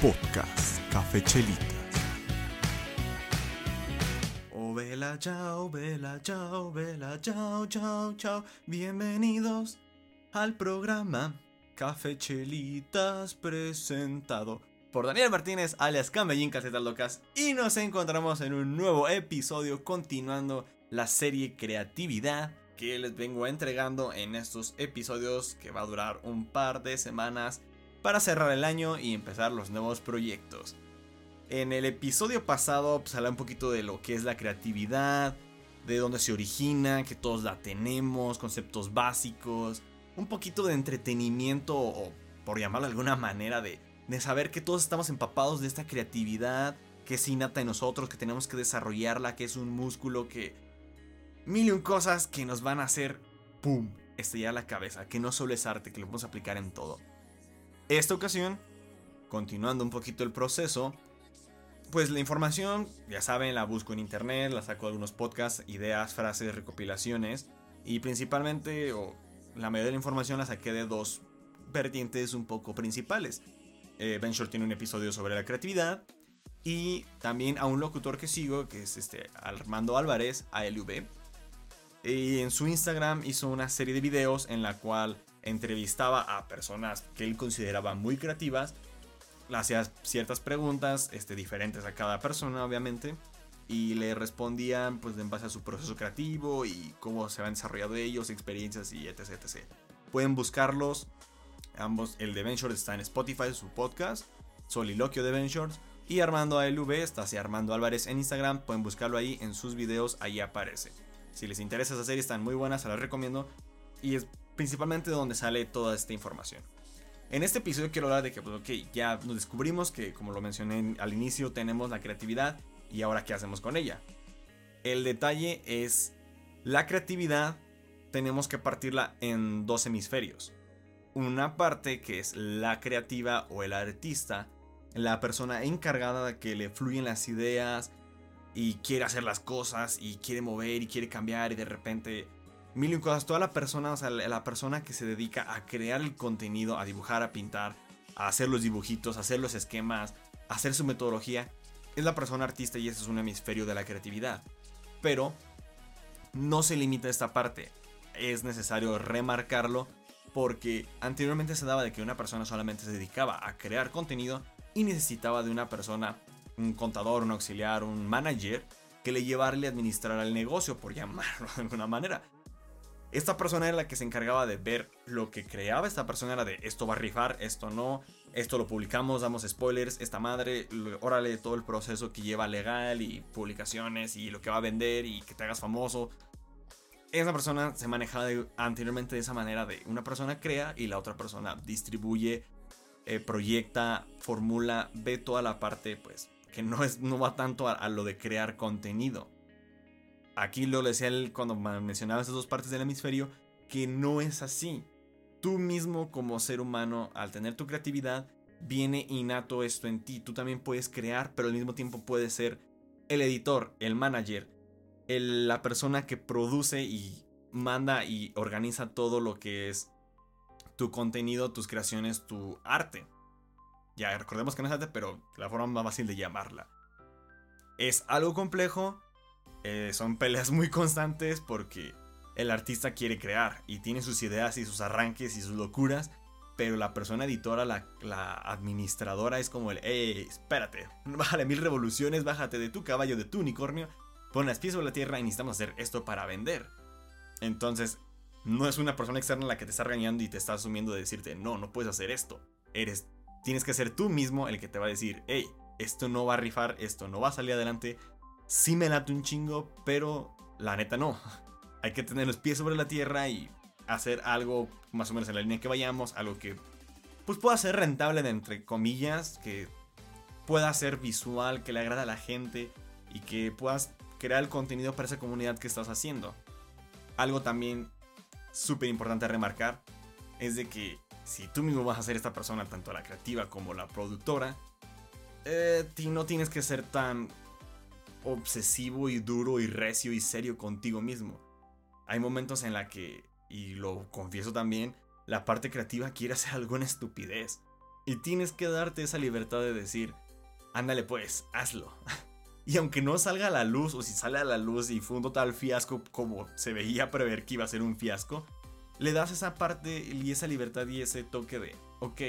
Podcast Café Chelitas. Oh, vela, chao, vela, chao, vela, chao, chao, chao. Bienvenidos al programa Café Chelitas presentado por Daniel Martínez, alias Cambellín Casetas Locas. Y nos encontramos en un nuevo episodio continuando la serie Creatividad que les vengo entregando en estos episodios que va a durar un par de semanas para cerrar el año y empezar los nuevos proyectos. En el episodio pasado pues hablé un poquito de lo que es la creatividad, de dónde se origina, que todos la tenemos, conceptos básicos, un poquito de entretenimiento o por llamarlo de alguna manera de, de saber que todos estamos empapados de esta creatividad, que es innata en nosotros, que tenemos que desarrollarla, que es un músculo que... Mil y un cosas que nos van a hacer, ¡pum!, estallar la cabeza, que no solo es arte, que lo podemos aplicar en todo. Esta ocasión, continuando un poquito el proceso, pues la información, ya saben, la busco en internet, la saco de algunos podcasts, ideas, frases, recopilaciones. Y principalmente, o la mayoría de la información la saqué de dos vertientes un poco principales. Eh, ben Short tiene un episodio sobre la creatividad. Y también a un locutor que sigo, que es este Armando Álvarez, ALV. Y en su Instagram hizo una serie de videos en la cual entrevistaba a personas que él consideraba muy creativas, hacía ciertas preguntas este, diferentes a cada persona, obviamente, y le respondían pues en base a su proceso creativo y cómo se han desarrollado ellos, experiencias y etc. Pueden buscarlos, ambos, el de Ventures está en Spotify, su podcast, Soliloquio de Ventures, y Armando ALV está así Armando Álvarez en Instagram, pueden buscarlo ahí en sus videos, ahí aparece. Si les interesa esa serie, están muy buenas, se las recomiendo. Y es principalmente de donde sale toda esta información. En este episodio quiero hablar de que, pues, ya nos descubrimos que, como lo mencioné al inicio, tenemos la creatividad y ahora qué hacemos con ella. El detalle es, la creatividad tenemos que partirla en dos hemisferios. Una parte que es la creativa o el artista, la persona encargada de que le fluyen las ideas y quiere hacer las cosas y quiere mover y quiere cambiar y de repente mil y cosas. Toda la persona, o sea, la persona que se dedica a crear el contenido, a dibujar, a pintar, a hacer los dibujitos, a hacer los esquemas, a hacer su metodología, es la persona artista y ese es un hemisferio de la creatividad. Pero no se limita a esta parte. Es necesario remarcarlo porque anteriormente se daba de que una persona solamente se dedicaba a crear contenido y necesitaba de una persona, un contador, un auxiliar, un manager, que le llevarle a administrar el negocio, por llamarlo de alguna manera. Esta persona era la que se encargaba de ver lo que creaba. Esta persona era de esto va a rifar, esto no, esto lo publicamos, damos spoilers, esta madre, órale todo el proceso que lleva legal y publicaciones y lo que va a vender y que te hagas famoso. Esa persona se manejaba anteriormente de esa manera de una persona crea y la otra persona distribuye, eh, proyecta, formula, ve toda la parte pues que no, es, no va tanto a lo de crear contenido aquí lo decía él cuando mencionaba esas dos partes del hemisferio, que no es así. Tú mismo como ser humano, al tener tu creatividad, viene innato esto en ti. Tú también puedes crear, pero al mismo tiempo puedes ser el editor, el manager, la persona que produce y manda y organiza todo lo que es tu contenido, tus creaciones, tu arte. Ya recordemos que no es arte, pero la forma más fácil de llamarla. Es algo complejo, eh, son peleas muy constantes porque el artista quiere crear y tiene sus ideas y sus arranques y sus locuras, pero la persona editora, la, administradora es como el, hey, espérate, bájale mil revoluciones, bájate de tu caballo, de tu unicornio, pon las pies sobre la tierra y necesitamos hacer esto para vender. Entonces, no es una persona externa la que te está regañando y te está asumiendo de decirte, no, no puedes hacer esto. Eres, tienes que ser tú mismo el que te va a decir, hey, esto no va a rifar, esto no va a salir adelante, sí me late un chingo, pero la neta no. Hay que tener los pies sobre la tierra y hacer algo más o menos en la línea que vayamos, algo que pues pueda ser rentable de entre comillas, que pueda ser visual, que le agrada a la gente y que puedas crear el contenido para esa comunidad que estás haciendo. Algo también súper importante a remarcar es de que si tú mismo vas a ser esta persona, tanto la creativa como la productora, eh, no tienes que ser tan obsesivo y duro y recio y serio contigo mismo. Hay momentos en la que, y lo confieso también, la parte creativa quiere hacer alguna estupidez. Y tienes que darte esa libertad de decir, ándale pues, hazlo. Y aunque no salga a la luz, o si sale a la luz y fue un total fiasco como se veía prever que iba a ser un fiasco, le das esa parte y esa libertad y ese toque de, ok,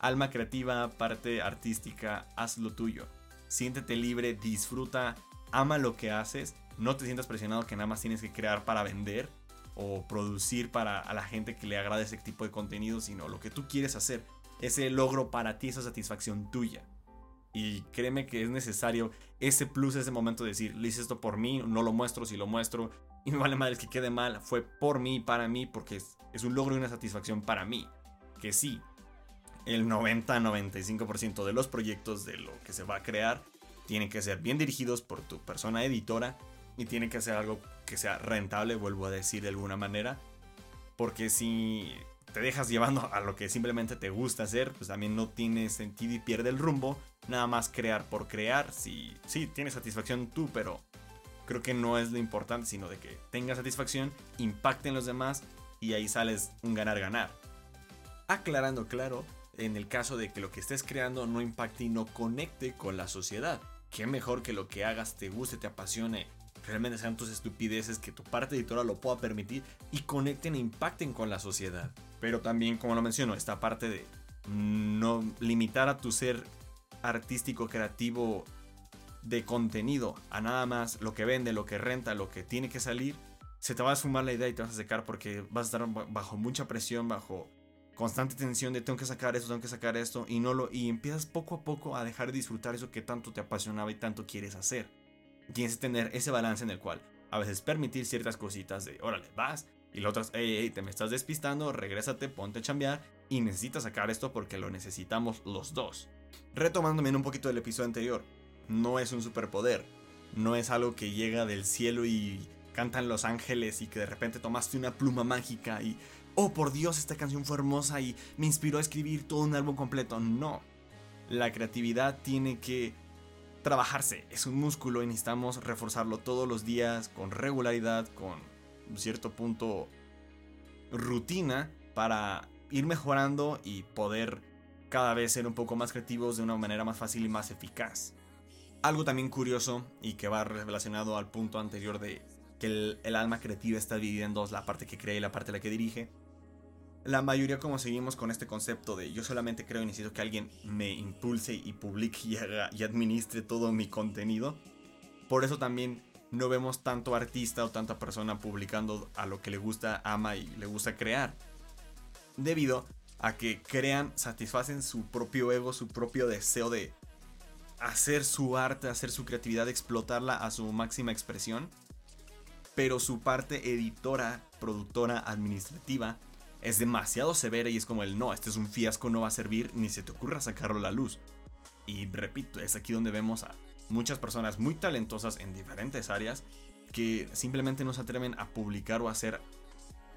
alma creativa, parte artística, haz lo tuyo. Siéntete libre, disfruta, ama lo que haces, no te sientas presionado que nada más tienes que crear para vender o producir para a la gente que le agrade ese tipo de contenido, sino lo que tú quieres hacer, ese logro para ti, esa satisfacción tuya. Y créeme que es necesario ese plus, ese momento de decir, le hice esto por mí, no lo muestro, si lo muestro, y me vale madre que quede mal, fue por mí, para mí, porque es, es un logro y una satisfacción para mí. Que sí, el 90-95% de los proyectos de lo que se va a crear tienen que ser bien dirigidos por tu persona editora y tiene que ser algo que sea rentable, vuelvo a decir de alguna manera. Porque si te dejas llevando a lo que simplemente te gusta hacer, pues también no tiene sentido y pierde el rumbo. Nada más crear por crear. Si sí, tienes satisfacción tú, pero creo que no es lo importante, sino de que tengas satisfacción, impacte en los demás y ahí sales un ganar-ganar. Aclarando, claro, en el caso de que lo que estés creando no impacte y no conecte con la sociedad. Qué mejor que lo que hagas te guste, te apasione, realmente sean tus estupideces, que tu parte editora lo pueda permitir y conecten e impacten con la sociedad. Pero también, como lo menciono, esta parte de no limitar a tu ser artístico, creativo, de contenido a nada más lo que vende, lo que renta, lo que tiene que salir, se te va a sumar la idea y te vas a secar porque vas a estar bajo mucha presión, bajo constante tensión de tengo que sacar esto, tengo que sacar esto y no lo y empiezas poco a poco a dejar de disfrutar eso que tanto te apasionaba y tanto quieres hacer. Tienes que tener ese balance en el cual a veces permitir ciertas cositas de órale, vas y las otras, hey, hey, te me estás despistando, regrésate, ponte a chambear y necesitas sacar esto porque lo necesitamos los dos. Retomándome en un poquito del episodio anterior, no es un superpoder, no es algo que llega del cielo y cantan los ángeles y que de repente tomaste una pluma mágica y oh por Dios, esta canción fue hermosa y me inspiró a escribir todo un álbum completo. No. La creatividad tiene que trabajarse, es un músculo y necesitamos reforzarlo todos los días con regularidad, con un cierto punto rutina para ir mejorando y poder cada vez ser un poco más creativos de una manera más fácil y más eficaz. Algo también curioso y que va relacionado al punto anterior de que el, el alma creativa está dividida en dos, la parte que crea y la parte la que dirige la mayoría como seguimos con este concepto de yo solamente creo y necesito que alguien me impulse y publique y, y administre todo mi contenido. Por eso también no vemos tanto artista o tanta persona publicando a lo que le gusta, ama y le gusta crear. Debido a que crean, satisfacen su propio ego, su propio deseo de hacer su arte, hacer su creatividad, explotarla a su máxima expresión. Pero su parte editora, productora, administrativa, es demasiado severa y es como el no, este es un fiasco, no va a servir, ni se te ocurra sacarlo a la luz. Y repito, es aquí donde vemos a muchas personas muy talentosas en diferentes áreas que simplemente no se atreven a publicar o hacer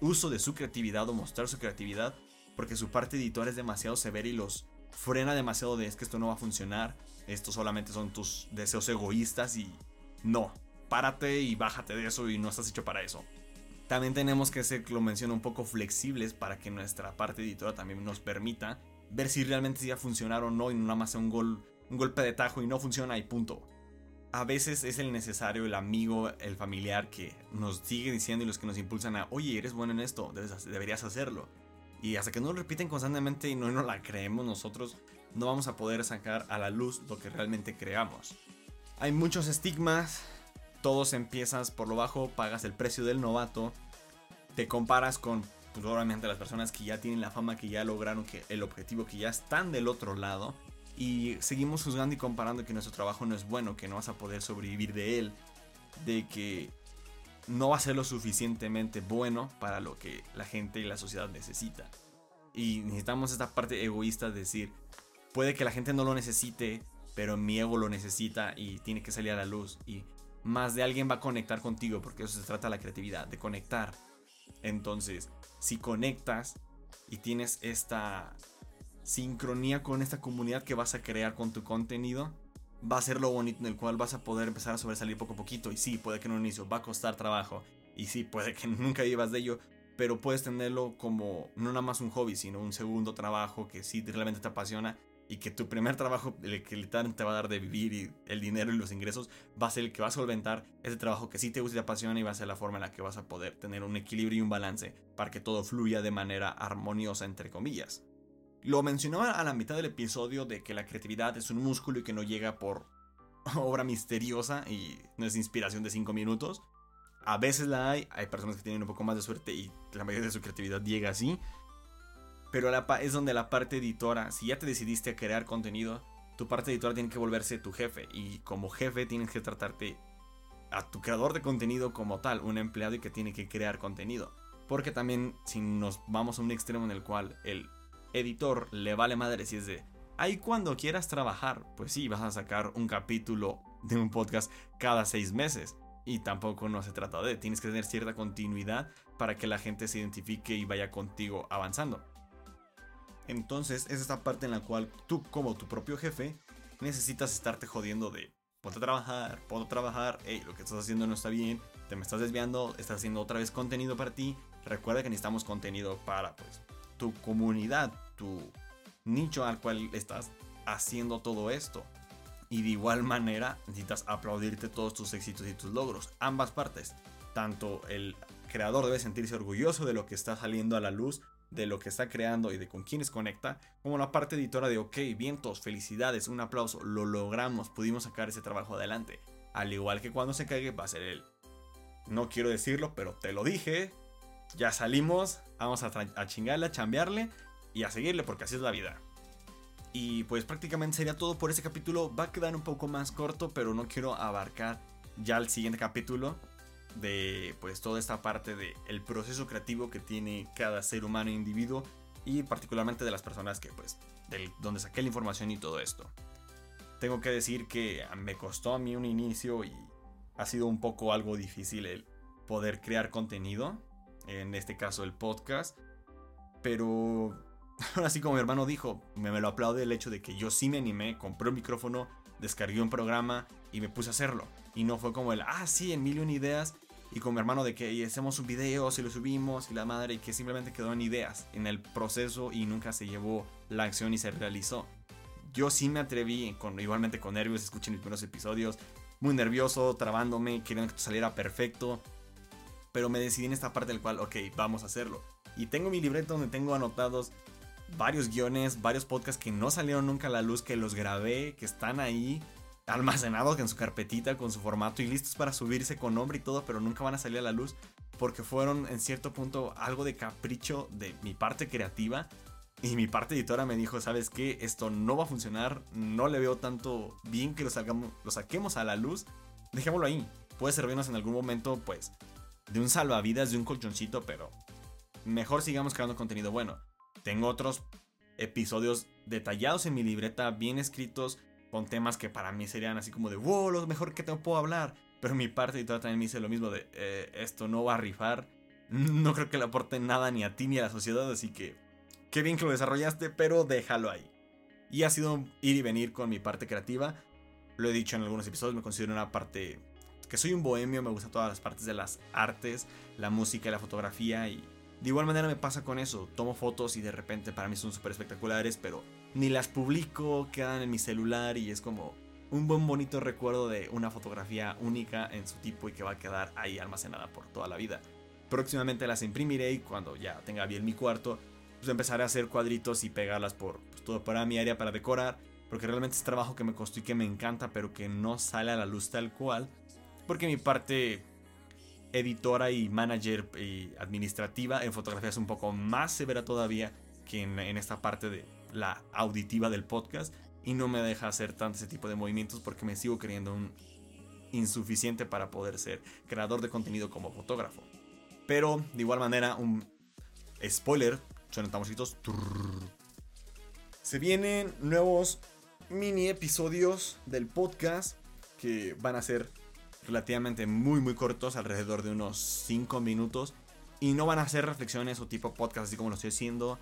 uso de su creatividad o mostrar su creatividad porque su parte editora es demasiado severa y los frena demasiado de es que esto no va a funcionar, esto solamente son tus deseos egoístas y no, párate y bájate de eso y no estás hecho para eso. También tenemos que ser, lo menciono, un poco flexibles para que nuestra parte editora también nos permita ver si realmente va a funcionar o no y no nada más sea un, gol, un golpe de tajo y no funciona y punto. A veces es el necesario, el amigo, el familiar que nos sigue diciendo y los que nos impulsan a, oye, eres bueno en esto, deberías hacerlo. Y hasta que no lo repiten constantemente y no nos la creemos nosotros, no vamos a poder sacar a la luz lo que realmente creamos. Hay muchos estigmas, todos empiezas por lo bajo, pagas el precio del novato, te comparas con pues, las personas que ya tienen la fama, que ya lograron que el objetivo, que ya están del otro lado. Y seguimos juzgando y comparando que nuestro trabajo no es bueno, que no vas a poder sobrevivir de él, de que no va a ser lo suficientemente bueno para lo que la gente y la sociedad necesita. Y necesitamos esta parte egoísta de decir, puede que la gente no lo necesite, pero mi ego lo necesita y tiene que salir a la luz. Y más de alguien va a conectar contigo, porque eso se trata la creatividad, de conectar. Entonces, si conectas y tienes esta sincronía con esta comunidad que vas a crear con tu contenido, va a ser lo bonito en el cual vas a poder empezar a sobresalir poco a poquito. Y sí, puede que en un inicio va a costar trabajo. Y sí, puede que nunca vivas de ello. pero puedes tenerlo como no nada más un hobby, sino un segundo trabajo que sí realmente te apasiona y que tu primer trabajo, el que te va a dar de vivir y el dinero y los ingresos, va a ser el que va a solventar ese trabajo que sí te gusta y te apasiona y va a ser la forma en la que vas a poder tener un equilibrio y un balance para que todo fluya de manera armoniosa, entre comillas. Lo mencionaba a la mitad del episodio de que la creatividad es un músculo y que no llega por obra misteriosa y no es inspiración de 5 minutos. A veces la hay, hay personas que tienen un poco más de suerte y la mayoría de su creatividad llega así. Pero la es donde la parte editora, si ya te decidiste a crear contenido, tu parte editora tiene que volverse tu jefe. Y como jefe tienes que tratarte a tu creador de contenido como tal, un empleado y que tiene que crear contenido. Porque también si nos vamos a un extremo en el cual el editor le vale madre si es de, ahí cuando quieras trabajar, pues sí, vas a sacar un capítulo de un podcast cada seis meses. Y tampoco no se trata de, tienes que tener cierta continuidad para que la gente se identifique y vaya contigo avanzando. Entonces es esta parte en la cual tú como tu propio jefe necesitas estarte jodiendo de ponte a trabajar, a trabajar, hey, lo que estás haciendo no está bien, te me estás desviando, estás haciendo otra vez contenido para ti. Recuerda que necesitamos contenido para pues tu comunidad, tu nicho al cual estás haciendo todo esto. Y de igual manera necesitas aplaudirte todos tus éxitos y tus logros. Ambas partes. Tanto el creador debe sentirse orgulloso de lo que está saliendo a la luz, de lo que está creando y de con quienes conecta, como la parte editora de ok, vientos, felicidades, un aplauso, lo logramos, pudimos sacar ese trabajo adelante. Al igual que cuando se caiga va a ser él. No quiero decirlo, pero te lo dije. Ya salimos, vamos a, a chingarle, a chambearle y a seguirle porque así es la vida. Y pues prácticamente sería todo por ese capítulo. Va a quedar un poco más corto, pero no quiero abarcar ya el siguiente capítulo de pues toda esta parte del el proceso creativo que tiene cada ser humano e individuo y particularmente de las personas que pues del donde saqué la información y todo esto. Tengo que decir que me costó a mí un inicio y ha sido un poco algo difícil el poder crear contenido, en este caso el podcast, pero así como mi hermano dijo, me, me lo aplaude el hecho de que yo sí me animé, compré un micrófono, descargué un programa y me puse a hacerlo. Y no fue como el, ah, sí, en mil ideas. Y con mi hermano de que hacemos un video, si lo subimos y la madre, y que simplemente quedó en ideas en el proceso y nunca se llevó la acción y se realizó. Yo sí me atreví, con, igualmente con nervios, escuchen mis primeros episodios, muy nervioso, trabándome, queriendo que saliera perfecto. Pero me decidí en esta parte del cual, ok, vamos a hacerlo. Y tengo mi libreta donde tengo anotados varios guiones, varios podcasts que no salieron nunca a la luz, que los grabé, que están ahí almacenados en su carpetita con su formato y listos para subirse con nombre y todo, pero nunca van a salir a la luz porque fueron en cierto punto algo de capricho de mi parte creativa y mi parte editora me dijo, ¿sabes qué? Esto no va a funcionar, no le veo tanto bien que lo, lo saquemos a la luz, dejémoslo ahí. Puede servirnos en algún momento, pues, de un salvavidas, de un colchoncito, pero mejor sigamos creando contenido bueno. Tengo otros episodios detallados en mi libreta, bien escritos, con temas que para mí serían así como de, wow, lo mejor que te puedo hablar. Pero mi parte editora también me dice lo mismo de, eh, esto no va a rifar. No creo que le aporte nada ni a ti ni a la sociedad, así que qué bien que lo desarrollaste, pero déjalo ahí. Y ha sido ir y venir con mi parte creativa. Lo he dicho en algunos episodios, me considero una parte que soy un bohemio, me gustan todas las partes de las artes, la música y la fotografía y de igual manera me pasa con eso, tomo fotos y de repente para mí son súper espectaculares, pero ni las publico, quedan en mi celular y es como un buen bonito recuerdo de una fotografía única en su tipo y que va a quedar ahí almacenada por toda la vida. Próximamente las imprimiré y cuando ya tenga bien mi cuarto, pues empezaré a hacer cuadritos y pegarlas por pues, todo para mi área para decorar, porque realmente es trabajo que me costó y que me encanta, pero que no sale a la luz tal cual, porque mi parte editora y manager y administrativa. En fotografía es un poco más severa todavía que en, esta parte de la auditiva del podcast. Y no me deja hacer tanto ese tipo de movimientos porque me sigo creyendo un insuficiente para poder ser creador de contenido como fotógrafo. Pero de igual manera, un spoiler, tamboritos. Se vienen nuevos mini episodios del podcast que van a ser relativamente muy muy cortos, alrededor de unos 5 minutos. Y no van a ser reflexiones o tipo podcast así como lo estoy haciendo,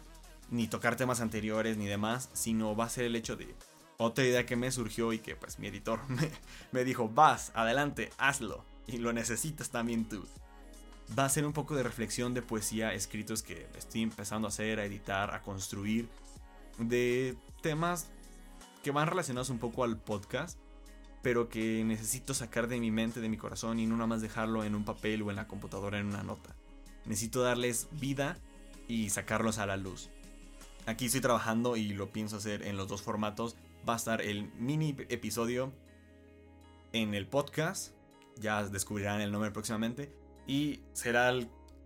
ni tocar temas anteriores ni demás, sino va a ser el hecho de otra idea que me surgió y que pues mi editor me, me dijo, vas, adelante, hazlo. Y lo necesitas también tú. va a ser un poco de reflexión de poesía, escritos que estoy empezando a hacer, a editar, a construir, de temas que van relacionados un poco al podcast, pero que necesito sacar de mi mente, de mi corazón y no nada más dejarlo en un papel o en la computadora en una nota. Necesito darles vida y sacarlos a la luz. Aquí estoy trabajando y lo pienso hacer en los dos formatos. Va a estar el mini episodio en el podcast. Ya descubrirán el nombre próximamente. Y será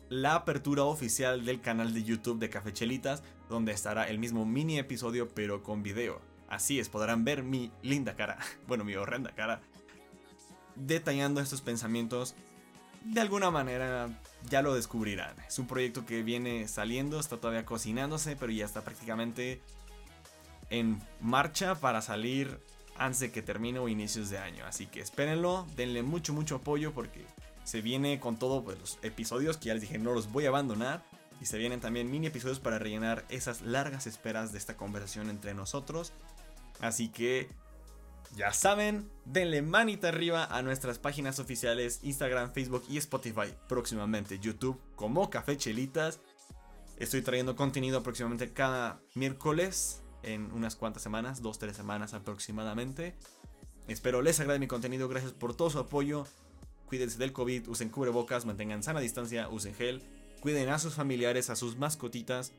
la apertura oficial del canal de YouTube de Cafechelitas, donde estará el mismo mini episodio pero con video. Así es, podrán ver mi linda cara, bueno, mi horrenda cara, detallando estos pensamientos. De alguna manera ya lo descubrirán. Es un proyecto que viene saliendo, está todavía cocinándose, pero ya está prácticamente en marcha para salir antes de que termine o inicios de año. Así que espérenlo, denle mucho, mucho apoyo porque se viene con todo pues, los episodios que ya les dije no los voy a abandonar. Y se vienen también mini episodios para rellenar esas largas esperas de esta conversación entre nosotros. Así que ya saben, denle manita arriba a nuestras páginas oficiales Instagram, Facebook y Spotify. Próximamente YouTube como Café Chelitas. Estoy trayendo contenido aproximadamente cada miércoles en unas cuantas semanas, dos, tres semanas aproximadamente. Espero les agrade mi contenido, gracias por todo su apoyo. Cuídense del COVID, usen cubrebocas, mantengan sana distancia, usen gel, cuiden a sus familiares, a sus mascotitas.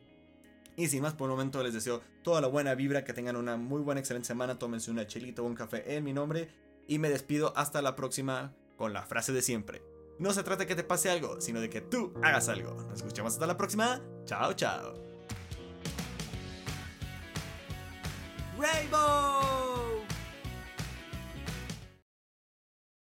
Y sin más por el momento les deseo toda la buena vibra, que tengan una muy buena, excelente semana, tómense una chelita o un café en mi nombre y me despido hasta la próxima con la frase de siempre. No se trata de que te pase algo, sino de que tú hagas algo. Nos escuchamos hasta la próxima. Chao, chao. Rainbow!